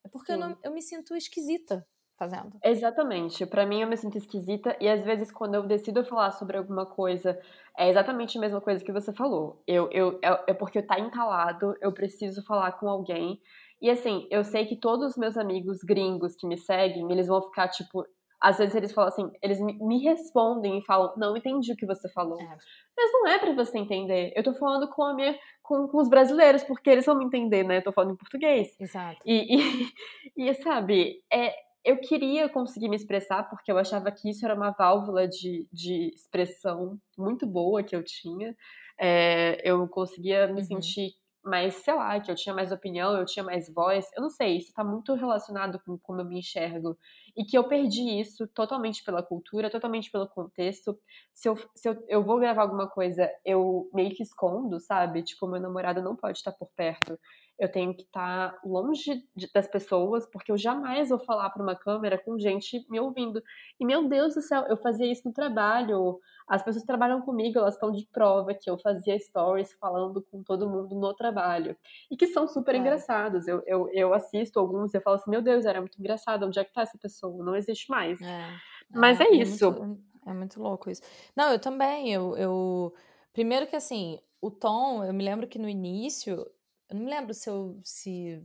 É porque eu, não, eu me sinto esquisita fazendo. Exatamente. Para mim eu me sinto esquisita e às vezes quando eu decido falar sobre alguma coisa, é exatamente a mesma coisa que você falou. Eu, eu é, é porque tá entalado, eu preciso falar com alguém. E assim, eu sei que todos os meus amigos gringos que me seguem, eles vão ficar tipo, às vezes eles falam assim, eles me respondem e falam, não entendi o que você falou. É. Mas não é para você entender. Eu tô falando com a minha, com, com, os brasileiros, porque eles vão me entender, né? Eu tô falando em português. Exato. E, e, e sabe, é, eu queria conseguir me expressar, porque eu achava que isso era uma válvula de, de expressão muito boa que eu tinha. É, eu conseguia me uhum. sentir mais, sei lá, que eu tinha mais opinião, eu tinha mais voz. Eu não sei, isso está muito relacionado com como eu me enxergo. E que eu perdi isso totalmente pela cultura, totalmente pelo contexto. Se eu, se eu, eu vou gravar alguma coisa, eu meio que escondo, sabe? Tipo, meu namorado não pode estar por perto eu tenho que estar tá longe de, das pessoas, porque eu jamais vou falar para uma câmera com gente me ouvindo. E meu Deus do céu, eu fazia isso no trabalho. As pessoas trabalham comigo, elas estão de prova que eu fazia stories falando com todo mundo no trabalho. E que são super é. engraçados. Eu, eu, eu assisto alguns e eu falo assim: meu Deus, era muito engraçado. Onde é que tá essa pessoa? Não existe mais. É. Mas é, é isso. Muito, é muito louco isso. Não, eu também. Eu, eu. Primeiro que assim, o tom, eu me lembro que no início eu não me lembro se eu, se,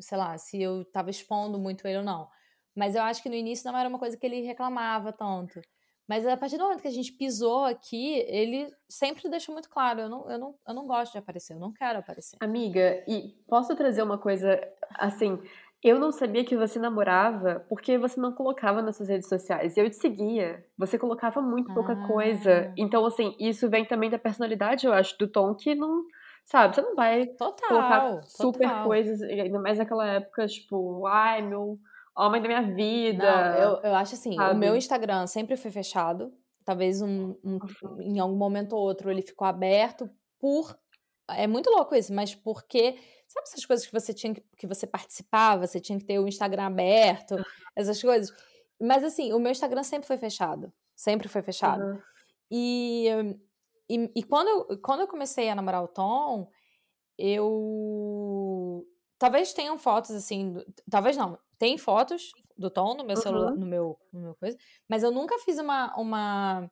sei lá, se eu tava expondo muito ele ou não. Mas eu acho que no início não era uma coisa que ele reclamava tanto. Mas a partir do momento que a gente pisou aqui, ele sempre deixou muito claro: eu não, eu não, eu não gosto de aparecer, eu não quero aparecer. Amiga, e posso trazer uma coisa assim? Eu não sabia que você namorava porque você não colocava nas suas redes sociais. Eu te seguia. Você colocava muito pouca ah. coisa. Então, assim, isso vem também da personalidade, eu acho, do Tom, que não Sabe, você não vai total, colocar super total. coisas, ainda mais naquela época, tipo, ai, meu homem da minha vida. Não, eu, eu acho assim, sabe? o meu Instagram sempre foi fechado. Talvez um, um, em algum momento ou outro ele ficou aberto por. É muito louco isso, mas porque. Sabe essas coisas que você tinha que, que você participava, você tinha que ter o Instagram aberto, essas coisas. Mas assim, o meu Instagram sempre foi fechado. Sempre foi fechado. Uhum. E e, e quando, eu, quando eu comecei a namorar o Tom, eu. Talvez tenham fotos assim. Talvez não. Tem fotos do Tom no meu uhum. celular, no meu, no meu coisa. Mas eu nunca fiz uma. uma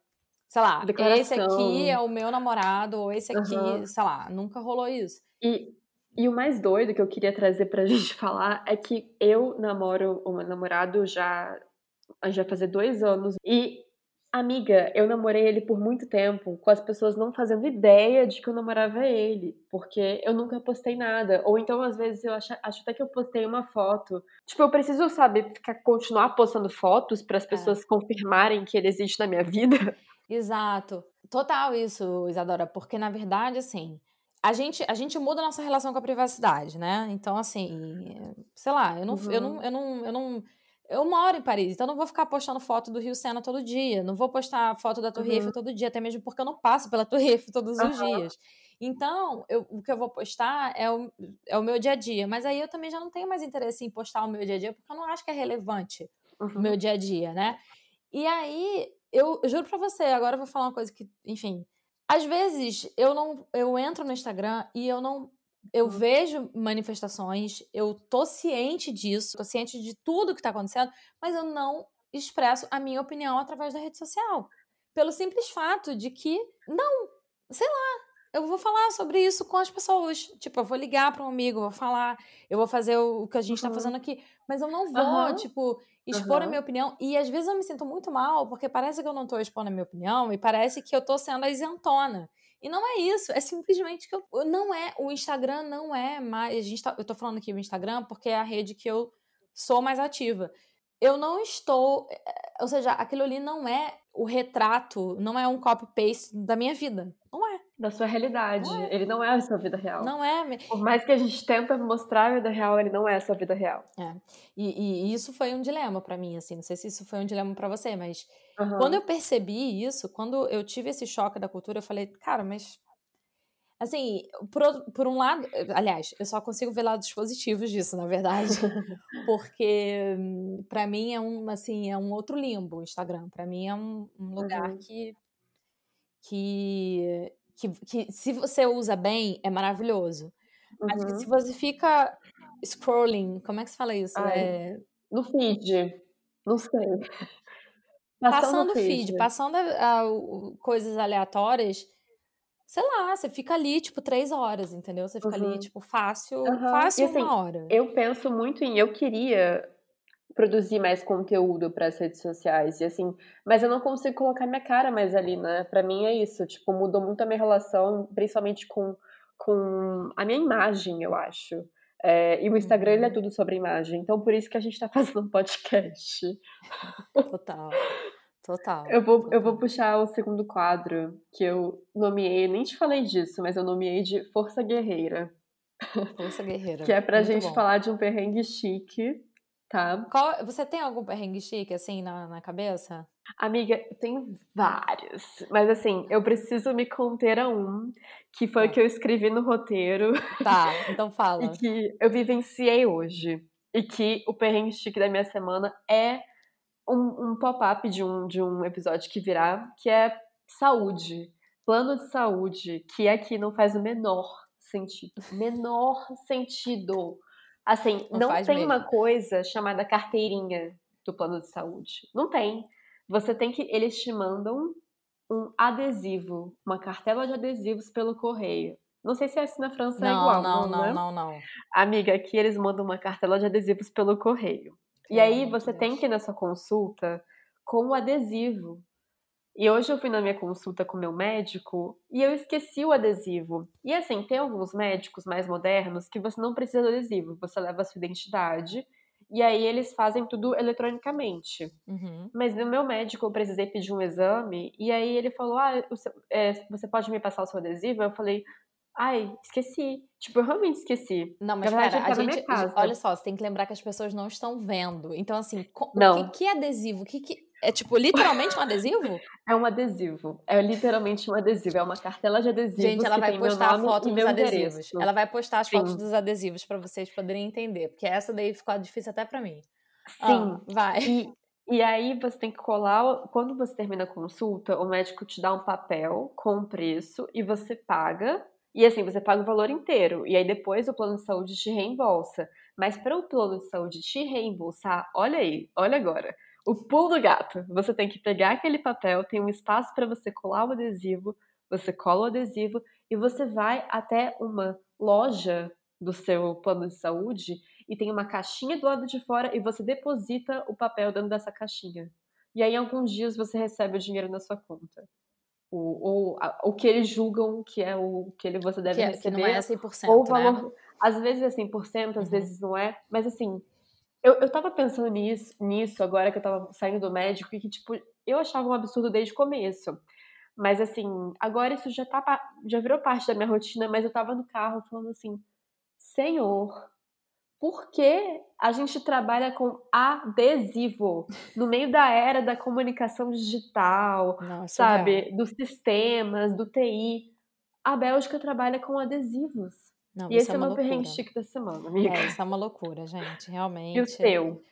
sei lá, Declaração. esse aqui é o meu namorado, ou esse aqui, uhum. sei lá, nunca rolou isso. E, e o mais doido que eu queria trazer pra gente falar é que eu namoro o meu namorado já. Já fazer dois anos. E Amiga, eu namorei ele por muito tempo, com as pessoas não fazendo ideia de que eu namorava ele, porque eu nunca postei nada. Ou então, às vezes, eu acho, acho até que eu postei uma foto. Tipo, eu preciso, sabe, ficar, continuar postando fotos para as é. pessoas é. confirmarem que ele existe na minha vida. Exato. Total isso, Isadora, porque na verdade, assim, a gente, a gente muda a nossa relação com a privacidade, né? Então, assim, sei lá, eu não, uhum. eu não, eu não, eu não eu moro em Paris, então não vou ficar postando foto do Rio Sena todo dia, não vou postar foto da Torre uhum. Eiffel todo dia, até mesmo porque eu não passo pela Torre Eiffel todos uhum. os dias. Então, eu, o que eu vou postar é o, é o meu dia a dia. Mas aí eu também já não tenho mais interesse em postar o meu dia a dia, porque eu não acho que é relevante uhum. o meu dia a dia, né? E aí, eu, eu juro pra você, agora eu vou falar uma coisa que, enfim. Às vezes eu não eu entro no Instagram e eu não eu uhum. vejo manifestações, eu tô ciente disso, tô ciente de tudo que tá acontecendo, mas eu não expresso a minha opinião através da rede social. Pelo simples fato de que, não, sei lá, eu vou falar sobre isso com as pessoas. Tipo, eu vou ligar para um amigo, vou falar, eu vou fazer o que a gente uhum. tá fazendo aqui, mas eu não vou, uhum. tipo, expor uhum. a minha opinião. E às vezes eu me sinto muito mal, porque parece que eu não tô expondo a minha opinião e parece que eu tô sendo a isentona. E não é isso, é simplesmente que eu, não é, o Instagram não é mais, a gente tá, eu tô falando aqui o Instagram porque é a rede que eu sou mais ativa. Eu não estou, eh, ou seja, aquilo ali não é o retrato, não é um copy-paste da minha vida. Não é. Da sua realidade. Não é. Ele não é a sua vida real. Não é. Por mais que a gente tenta mostrar a vida real, ele não é a sua vida real. É. E, e isso foi um dilema para mim, assim. Não sei se isso foi um dilema para você, mas uhum. quando eu percebi isso, quando eu tive esse choque da cultura, eu falei, cara, mas assim, por, por um lado, aliás, eu só consigo ver lados positivos disso, na verdade, porque para mim é um, assim, é um outro limbo o Instagram. Para mim é um, um lugar uhum. que, que, que, que, se você usa bem, é maravilhoso. Uhum. Mas se você fica scrolling, como é que se fala isso? Ai, é... No feed, não sei. Passando, passando feed, feed, passando a, a, coisas aleatórias, sei lá, você fica ali, tipo, três horas, entendeu? Você fica uhum. ali, tipo, fácil, uhum. fácil e, assim, uma hora. Eu penso muito em, eu queria produzir mais conteúdo para as redes sociais, e assim, mas eu não consigo colocar minha cara mais ali, né? Para mim é isso, tipo, mudou muito a minha relação, principalmente com, com a minha imagem, eu acho. É, e o Instagram ele é uhum. tudo sobre imagem, então por isso que a gente está fazendo um podcast. Total. Total. Eu vou, total. eu vou puxar o segundo quadro que eu nomeei, nem te falei disso, mas eu nomeei de Força Guerreira. Força Guerreira. que é pra Muito gente bom. falar de um perrengue chique, tá? Qual, você tem algum perrengue chique, assim, na, na cabeça? Amiga, eu tenho vários. Mas assim, eu preciso me conter a um, que foi o tá. que eu escrevi no roteiro. Tá, então fala. e que eu vivenciei hoje. E que o perrengue chique da minha semana é um, um pop-up de um, de um episódio que virá, que é saúde. Plano de saúde, que aqui não faz o menor sentido. Menor sentido. Assim, não, não tem mesmo. uma coisa chamada carteirinha do plano de saúde. Não tem. Você tem que. Eles te mandam um adesivo, uma cartela de adesivos pelo correio. Não sei se é assim na França não, é igual. Não, não, né? não, não, não. Amiga, aqui eles mandam uma cartela de adesivos pelo correio. E aí você tem que ir na sua consulta com o adesivo. E hoje eu fui na minha consulta com meu médico e eu esqueci o adesivo. E assim, tem alguns médicos mais modernos que você não precisa do adesivo, você leva a sua identidade e aí eles fazem tudo eletronicamente. Uhum. Mas no meu médico eu precisei pedir um exame e aí ele falou: Ah, você, é, você pode me passar o seu adesivo? Eu falei: Ai, esqueci. Tipo, eu realmente esqueci. Não, mas pera, a gente. Olha só, você tem que lembrar que as pessoas não estão vendo. Então, assim, não. o que, que é adesivo? O que, que. É tipo, literalmente um adesivo? É um adesivo. É literalmente um adesivo. É uma cartela de adesivos. Gente, ela vai postar a foto dos adesivos. Endereço. Ela vai postar as Sim. fotos dos adesivos para vocês poderem entender. Porque essa daí ficou difícil até para mim. Sim. vai. E, e aí você tem que colar. Quando você termina a consulta, o médico te dá um papel com o preço e você paga e assim, você paga o valor inteiro. E aí depois o plano de saúde te reembolsa. Mas para o plano de saúde te reembolsar, olha aí, olha agora. O pulo do gato. Você tem que pegar aquele papel, tem um espaço para você colar o adesivo, você cola o adesivo e você vai até uma loja do seu plano de saúde e tem uma caixinha do lado de fora e você deposita o papel dentro dessa caixinha. e aí alguns dias você recebe o dinheiro na sua conta. O, ou o que eles julgam que é o que ele, você deve que, é, receber. Que não é 100%, ou o valor, né? Às vezes é 100%, às uhum. vezes não é. Mas assim, eu, eu tava pensando nisso, nisso agora que eu tava saindo do médico e que, tipo, eu achava um absurdo desde o começo. Mas assim, agora isso já tá já virou parte da minha rotina, mas eu tava no carro falando assim: "Senhor, por que a gente trabalha com adesivo no meio da era da comunicação digital, é sabe, dos sistemas, do TI? A Bélgica trabalha com adesivos. Não, e esse é, é o meu perrengue chique da semana, amiga. É, isso é uma loucura, gente, realmente. E o seu?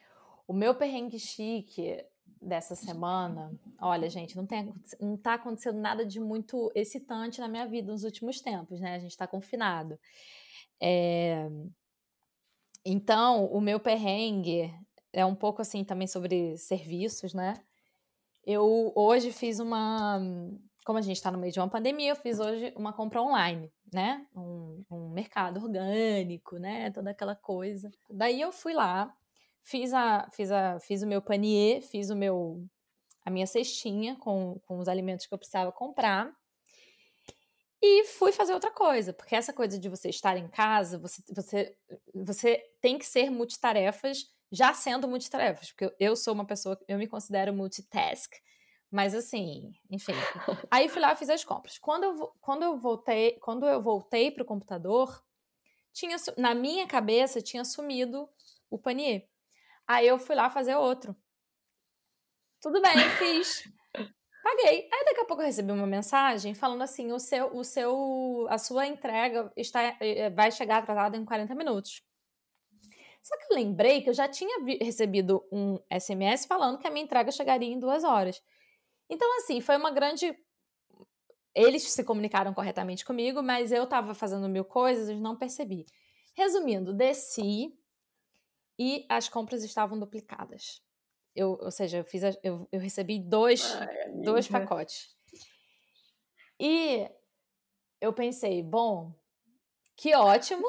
O meu perrengue chique dessa semana, olha, gente, não, tem, não tá acontecendo nada de muito excitante na minha vida nos últimos tempos, né? A gente tá confinado. É... Então, o meu perrengue é um pouco assim também sobre serviços, né? Eu hoje fiz uma. Como a gente está no meio de uma pandemia, eu fiz hoje uma compra online, né? Um, um mercado orgânico, né? Toda aquela coisa. Daí eu fui lá, Fiz, a, fiz, a, fiz o meu panier, fiz o meu a minha cestinha com, com os alimentos que eu precisava comprar. E fui fazer outra coisa, porque essa coisa de você estar em casa, você, você, você tem que ser multitarefas, já sendo multitarefas, porque eu sou uma pessoa, eu me considero multitask, mas assim, enfim. Aí fui lá fiz as compras. Quando eu, quando eu voltei, quando eu voltei para o computador, tinha, na minha cabeça tinha sumido o panier. Aí eu fui lá fazer outro. Tudo bem, fiz. Paguei. Aí daqui a pouco eu recebi uma mensagem falando assim: o seu, o seu, a sua entrega está, eh, eh, vai chegar atrasada em 40 minutos. Só que eu lembrei que eu já tinha recebido um SMS falando que a minha entrega chegaria em duas horas. Então, assim, foi uma grande. Eles se comunicaram corretamente comigo, mas eu estava fazendo mil coisas e não percebi. Resumindo, desci, e as compras estavam duplicadas. Eu, ou seja, eu, fiz a, eu, eu recebi dois, Ai, dois pacotes. E eu pensei, bom, que ótimo,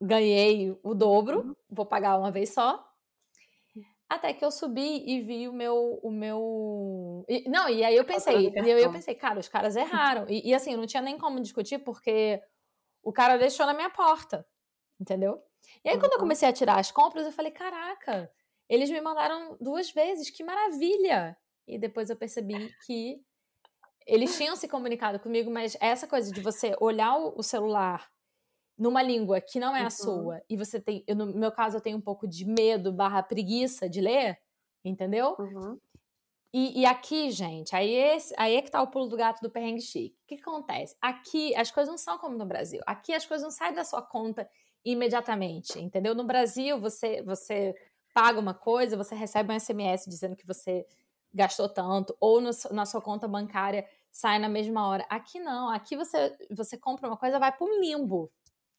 ganhei o dobro, uhum. vou pagar uma vez só. Até que eu subi e vi o meu. O meu... E, não, e aí eu pensei, e eu, eu pensei, cara, os caras erraram. E, e assim, não tinha nem como discutir, porque o cara deixou na minha porta. Entendeu? E aí, quando eu uhum. comecei a tirar as compras, eu falei: caraca, eles me mandaram duas vezes, que maravilha! E depois eu percebi que eles tinham se comunicado comigo, mas essa coisa de você olhar o celular numa língua que não é a uhum. sua, e você tem, eu, no meu caso, eu tenho um pouco de medo barra preguiça de ler, entendeu? Uhum. E, e, aqui, gente, aí, esse, aí é que tá o pulo do gato do perrengue chique. O que acontece? Aqui as coisas não são como no Brasil. Aqui as coisas não saem da sua conta imediatamente, entendeu? No Brasil, você, você paga uma coisa, você recebe um SMS dizendo que você gastou tanto, ou no, na sua conta bancária sai na mesma hora. Aqui não, aqui você, você compra uma coisa, vai para um limbo.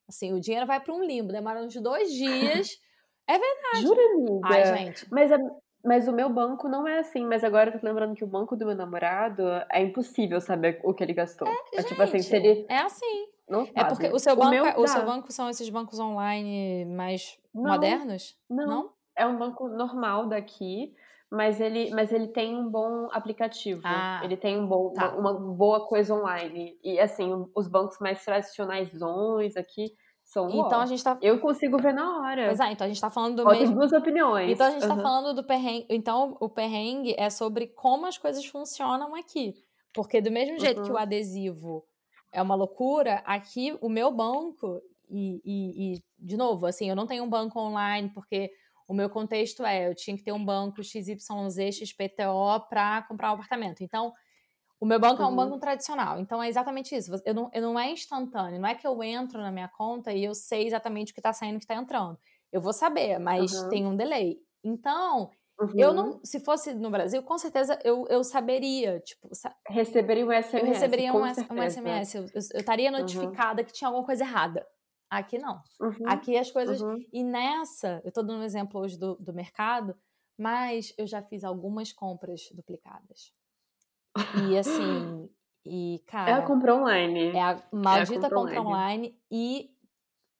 Assim, o dinheiro vai para um limbo, demora uns dois dias. É verdade. Jura, amiga? Ai, gente. Mas, é, mas o meu banco não é assim. Mas agora eu tô lembrando que o banco do meu namorado é impossível saber o que ele gastou. É, é gente, tipo assim, se ele... É assim. Não sabe. É porque o seu, banco, o, é, o seu banco são esses bancos online mais não, modernos? Não, não. É um banco normal daqui, mas ele, mas ele tem um bom aplicativo. Ah, ele tem um bom, tá. uma, uma, boa coisa online. E assim, os bancos mais tradicionais aqui são Então ó, a gente tá. Eu consigo ver na hora. Pois é, então a gente tá falando do ó, mesmo. Duas opiniões. Então a gente uhum. tá falando do perrengue. Então o perrengue é sobre como as coisas funcionam aqui. Porque do mesmo jeito uhum. que o uhum. adesivo é uma loucura. Aqui, o meu banco, e, e, e, de novo, assim, eu não tenho um banco online, porque o meu contexto é, eu tinha que ter um banco XYZ, XPTO para comprar um apartamento. Então, o meu banco uhum. é um banco tradicional. Então, é exatamente isso. Eu não, eu não é instantâneo. Não é que eu entro na minha conta e eu sei exatamente o que está saindo e o que está entrando. Eu vou saber, mas uhum. tem um delay. Então, Uhum. Eu não, se fosse no Brasil, com certeza eu, eu saberia, tipo, receberia um SMS. Eu receberia um, um, SMS, eu, eu, estaria uhum. notificada uhum. que tinha alguma coisa errada. Aqui não. Uhum. Aqui as coisas. Uhum. E nessa, eu tô dando um exemplo hoje do, do mercado, mas eu já fiz algumas compras duplicadas. E assim, e cara. É a compra online. É a maldita é a compra, compra online. online. E,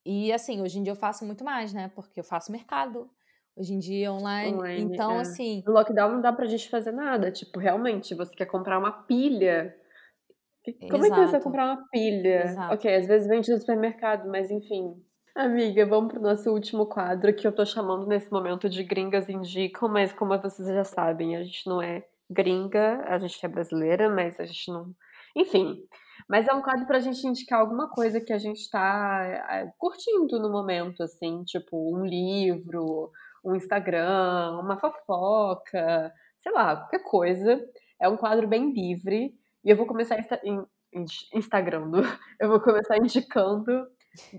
e assim, hoje em dia eu faço muito mais, né? Porque eu faço mercado hoje em dia online. online então, é. assim. No lockdown não dá pra gente fazer nada. Tipo, realmente, você quer comprar uma pilha. Como Exato. é que você vai comprar uma pilha? Exato. Ok, às vezes vende no supermercado, mas enfim. Amiga, vamos pro nosso último quadro que eu tô chamando nesse momento de Gringas Indicam, mas como vocês já sabem, a gente não é gringa, a gente é brasileira, mas a gente não. Enfim. Mas é um quadro pra gente indicar alguma coisa que a gente tá é, curtindo no momento, assim, tipo um livro, um Instagram, uma fofoca, sei lá, qualquer coisa. É um quadro bem livre. E eu vou começar insta in, in, Instagrando. Eu vou começar indicando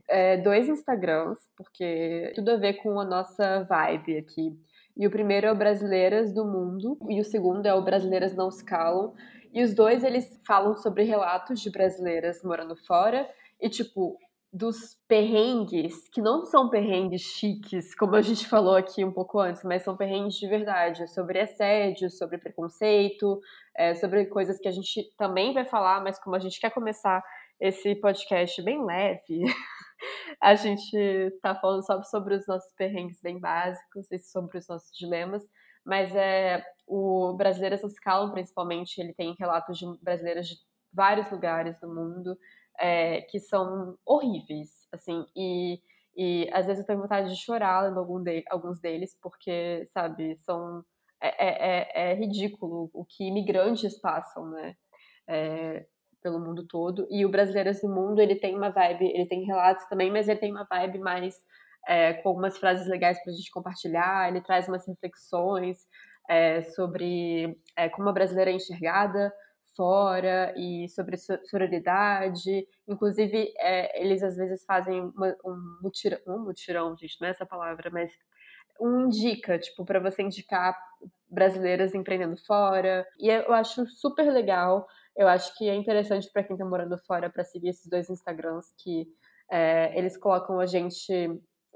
é, dois Instagrams, porque tudo a ver com a nossa vibe aqui. E o primeiro é o Brasileiras do Mundo, e o segundo é o Brasileiras Não Se Calam. E os dois, eles falam sobre relatos de brasileiras morando fora e, tipo, dos perrengues, que não são perrengues chiques, como a gente falou aqui um pouco antes, mas são perrengues de verdade, sobre assédio, sobre preconceito, é, sobre coisas que a gente também vai falar, mas como a gente quer começar esse podcast bem leve, a gente tá falando só sobre os nossos perrengues bem básicos e sobre os nossos dilemas, mas é o Brasileiras Calam, principalmente, ele tem relatos de brasileiras de vários lugares do mundo, é, que são horríveis, assim, e, e às vezes eu tenho vontade de chorar lendo algum de, alguns deles, porque, sabe, são. É, é, é, é ridículo o que imigrantes passam, né? É, pelo mundo todo. E o Brasileiras do Mundo, ele tem uma vibe, ele tem relatos também, mas ele tem uma vibe mais é, com algumas frases legais para a gente compartilhar, ele traz umas reflexões é, sobre é, como a brasileira é enxergada, fora e sobre sororidade. Inclusive, é, eles às vezes fazem uma, um, mutirão, um mutirão, gente, não é essa palavra, mas um indica, tipo, para você indicar brasileiras empreendendo fora. E eu acho super legal. Eu acho que é interessante para quem está morando fora para seguir esses dois Instagrams que é, eles colocam a gente,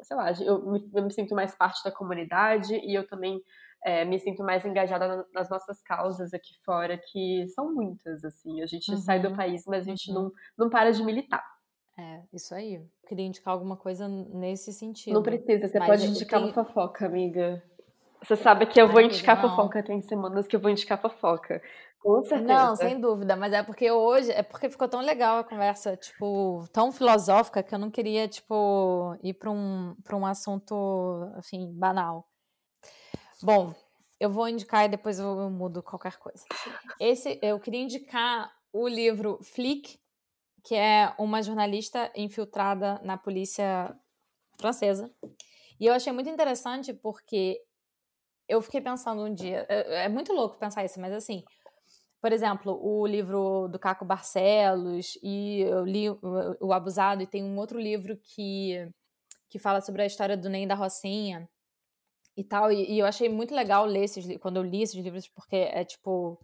sei lá, eu eu me sinto mais parte da comunidade e eu também é, me sinto mais engajada nas nossas causas aqui fora, que são muitas, assim. A gente uhum. sai do uhum. país, mas a gente uhum. não, não para de militar. É, isso aí. Eu queria indicar alguma coisa nesse sentido. Não precisa, você pode indicar tenho... uma fofoca, amiga. Você sabe que eu vou indicar não. fofoca, tem semanas que eu vou indicar fofoca. Com certeza. Não, sem dúvida, mas é porque hoje, é porque ficou tão legal a conversa, tipo, tão filosófica que eu não queria, tipo, ir para um, pra um assunto, assim, banal. Bom, eu vou indicar e depois eu mudo qualquer coisa. Esse, eu queria indicar o livro Flick, que é uma jornalista infiltrada na polícia francesa. E eu achei muito interessante porque eu fiquei pensando um dia, é, é muito louco pensar isso, mas assim, por exemplo, o livro do Caco Barcelos e eu li o, Abusado e tem um outro livro que que fala sobre a história do Ney da Rocinha, e tal. E, e, eu achei muito legal ler esses quando eu li esses livros, porque é tipo,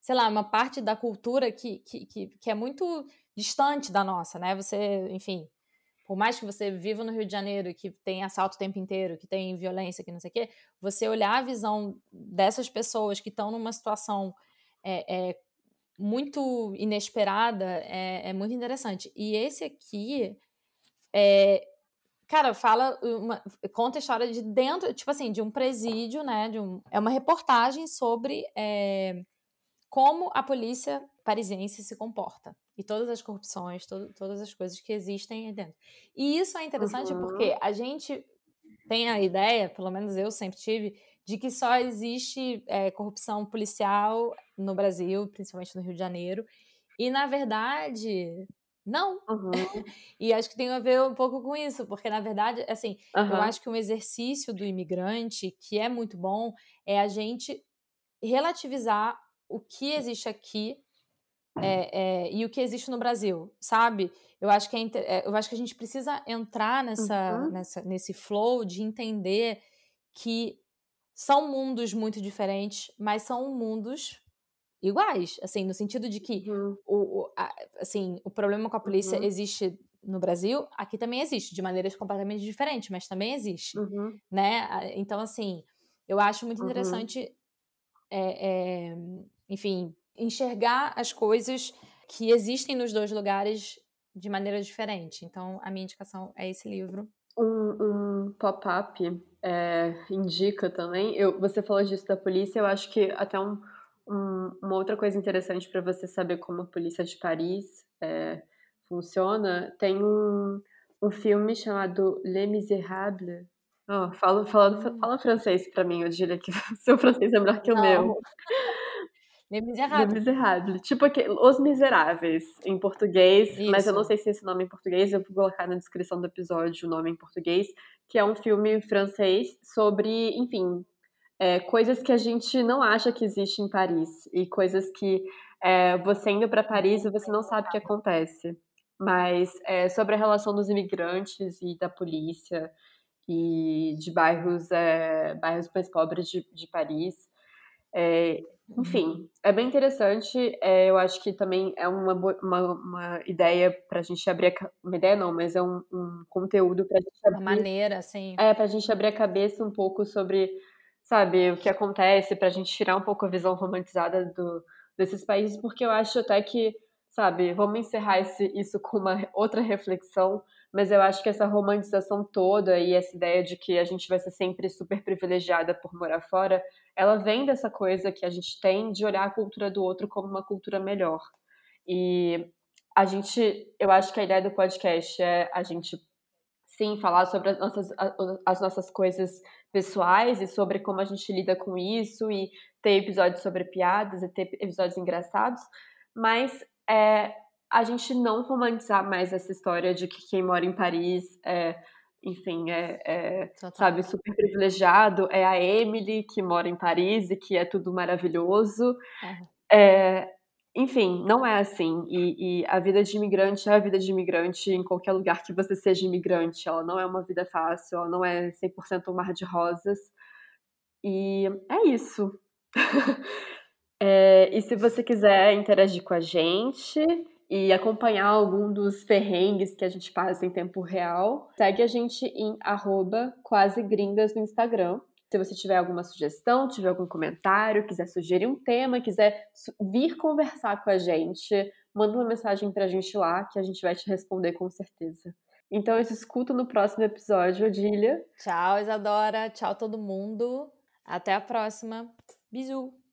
sei lá, uma parte da cultura que, que, que, que é muito distante da nossa, né? Você, enfim, por mais que você viva no Rio de Janeiro, que tem assalto o tempo inteiro, que tem violência, que não sei o quê, você olhar a visão dessas pessoas que estão numa situação é, é, muito inesperada é, é, muito interessante. E esse aqui é, Cara, fala uma, conta a história de dentro, tipo assim, de um presídio, né? De um, é uma reportagem sobre é, como a polícia parisiense se comporta e todas as corrupções, to, todas as coisas que existem dentro. E isso é interessante uhum. porque a gente tem a ideia, pelo menos eu sempre tive, de que só existe é, corrupção policial no Brasil, principalmente no Rio de Janeiro. E na verdade, não. Uhum. e acho que tem a ver um pouco com isso, porque na verdade, assim, uhum. eu acho que um exercício do imigrante que é muito bom é a gente relativizar o que existe aqui é, é, e o que existe no Brasil, sabe? Eu acho que, é, é, eu acho que a gente precisa entrar nessa, uhum. nessa, nesse flow de entender que são mundos muito diferentes, mas são mundos iguais, assim, no sentido de que uhum. o, o a, assim, o problema com a polícia uhum. existe no Brasil, aqui também existe, de maneiras completamente diferentes, mas também existe, uhum. né? Então, assim, eu acho muito uhum. interessante, é, é, enfim, enxergar as coisas que existem nos dois lugares de maneira diferente. Então, a minha indicação é esse livro. Um, um pop-up é, indica também. Eu, você falou disso da polícia, eu acho que até um, um, uma outra coisa interessante para você saber como a polícia de Paris é, funciona, tem um, um filme chamado Les Miserables. Oh, fala, fala, hum. fala francês para mim, eu diria que seu francês é melhor que o Não. meu. Les Miserables. Les Miserables. Tipo aqui, Os Miseráveis, em português, Isso. mas eu não sei se esse nome é em português, eu vou colocar na descrição do episódio o nome em português, que é um filme francês sobre, enfim, é, coisas que a gente não acha que existe em Paris e coisas que é, você indo para Paris você não sabe o que acontece. Mas é, sobre a relação dos imigrantes e da polícia e de bairros, é, bairros mais pobres de, de Paris. É, enfim, uhum. é bem interessante. É, eu acho que também é uma, uma, uma ideia para a gente abrir a, uma ideia não, mas é um, um conteúdo para a gente abrir. Uma maneira, assim. É, para a gente abrir a cabeça um pouco sobre, sabe, o que acontece, para a gente tirar um pouco a visão romantizada do, desses países, porque eu acho até que, sabe, vamos encerrar esse, isso com uma outra reflexão mas eu acho que essa romantização toda e essa ideia de que a gente vai ser sempre super privilegiada por morar fora, ela vem dessa coisa que a gente tem de olhar a cultura do outro como uma cultura melhor. E a gente, eu acho que a ideia do podcast é a gente sim falar sobre as nossas, as nossas coisas pessoais e sobre como a gente lida com isso e ter episódios sobre piadas e ter episódios engraçados, mas é, a gente não romantizar mais essa história de que quem mora em Paris é, enfim, é, é sabe, super privilegiado. É a Emily que mora em Paris e que é tudo maravilhoso. É. É, enfim, não é assim. E, e, a vida de imigrante é a vida de imigrante em qualquer lugar que você seja imigrante. Ela não é uma vida fácil, ela não é 100% um mar de rosas. E é isso. é, e se você quiser interagir com a gente, e acompanhar algum dos perrengues que a gente passa em tempo real, segue a gente em arroba quase gringas no Instagram. Se você tiver alguma sugestão, tiver algum comentário, quiser sugerir um tema, quiser vir conversar com a gente, manda uma mensagem pra gente lá que a gente vai te responder com certeza. Então eu te escuto no próximo episódio, Odília. Tchau, Isadora. Tchau, todo mundo. Até a próxima. Bisu.